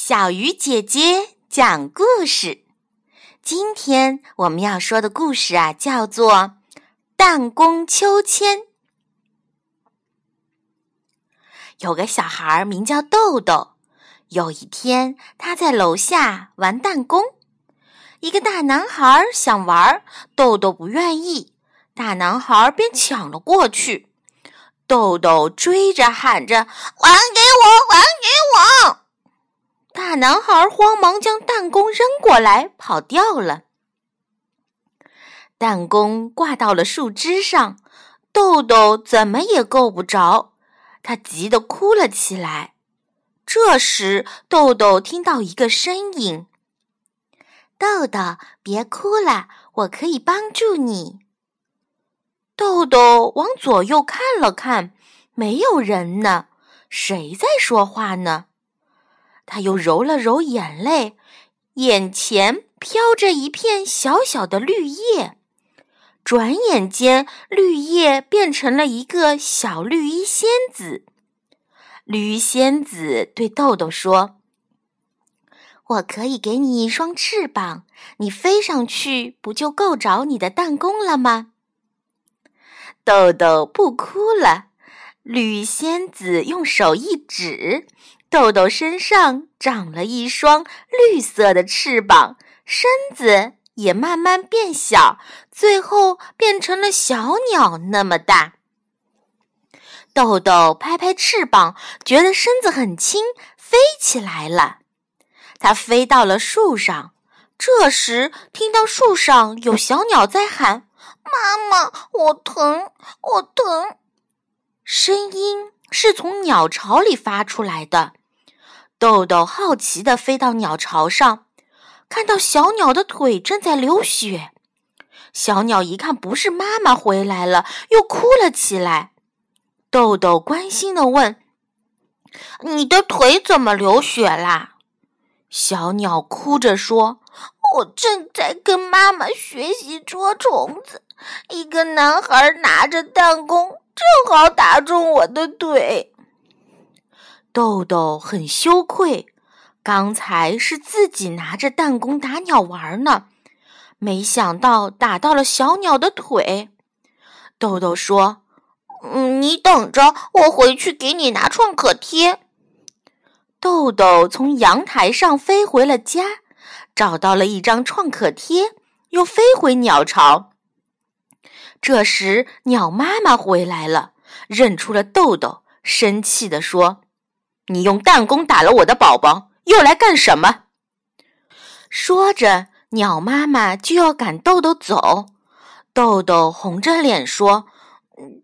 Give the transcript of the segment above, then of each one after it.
小鱼姐姐讲故事。今天我们要说的故事啊，叫做《弹弓秋千》。有个小孩名叫豆豆，有一天他在楼下玩弹弓，一个大男孩想玩，豆豆不愿意，大男孩便抢了过去。豆豆追着喊着：“还给我，还给我！”大男孩慌忙将弹弓扔过来，跑掉了。弹弓挂到了树枝上，豆豆怎么也够不着，他急得哭了起来。这时，豆豆听到一个声音：“豆豆，别哭了，我可以帮助你。”豆豆往左右看了看，没有人呢，谁在说话呢？他又揉了揉眼泪，眼前飘着一片小小的绿叶，转眼间，绿叶变成了一个小绿衣仙子。绿衣仙子对豆豆说：“我可以给你一双翅膀，你飞上去，不就够着你的弹弓了吗？”豆豆不哭了。绿衣仙子用手一指。豆豆身上长了一双绿色的翅膀，身子也慢慢变小，最后变成了小鸟那么大。豆豆拍拍翅膀，觉得身子很轻，飞起来了。它飞到了树上，这时听到树上有小鸟在喊：“妈妈，我疼，我疼！”声音是从鸟巢里发出来的。豆豆好奇地飞到鸟巢上，看到小鸟的腿正在流血。小鸟一看不是妈妈回来了，又哭了起来。豆豆关心地问：“你的腿怎么流血啦？”小鸟哭着说：“我正在跟妈妈学习捉虫子，一个男孩拿着弹弓，正好打中我的腿。”豆豆很羞愧，刚才是自己拿着弹弓打鸟玩呢，没想到打到了小鸟的腿。豆豆说：“嗯，你等着，我回去给你拿创可贴。”豆豆从阳台上飞回了家，找到了一张创可贴，又飞回鸟巢。这时，鸟妈妈回来了，认出了豆豆，生气地说。你用弹弓打了我的宝宝，又来干什么？说着，鸟妈妈就要赶豆豆走。豆豆红着脸说：“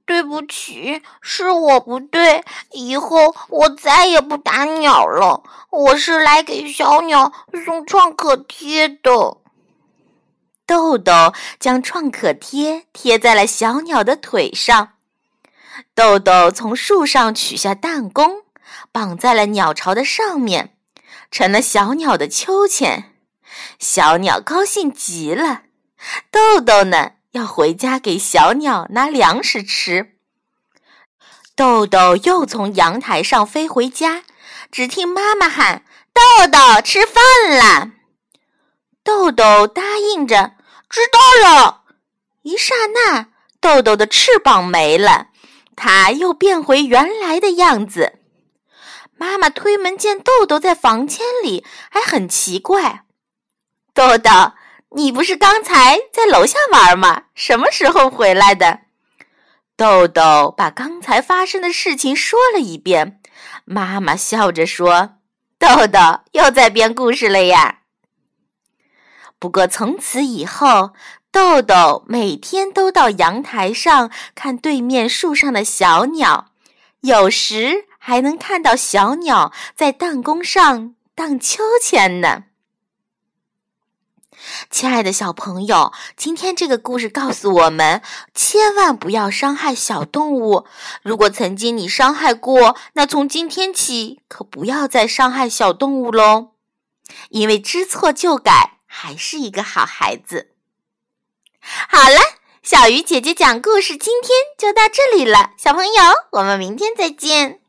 对不起，是我不对，以后我再也不打鸟了。我是来给小鸟送创可贴的。”豆豆将创可贴贴在了小鸟的腿上。豆豆从树上取下弹弓。绑在了鸟巢的上面，成了小鸟的秋千。小鸟高兴极了。豆豆呢，要回家给小鸟拿粮食吃。豆豆又从阳台上飞回家，只听妈妈喊：“豆豆，吃饭了。”豆豆答应着：“知道了。”一刹那，豆豆的翅膀没了，它又变回原来的样子。妈妈推门见豆豆在房间里，还很奇怪。豆豆，你不是刚才在楼下玩吗？什么时候回来的？豆豆把刚才发生的事情说了一遍。妈妈笑着说：“豆豆又在编故事了呀。”不过从此以后，豆豆每天都到阳台上看对面树上的小鸟，有时。还能看到小鸟在弹弓上荡秋千呢。亲爱的小朋友，今天这个故事告诉我们，千万不要伤害小动物。如果曾经你伤害过，那从今天起可不要再伤害小动物喽。因为知错就改，还是一个好孩子。好了，小鱼姐姐讲故事，今天就到这里了。小朋友，我们明天再见。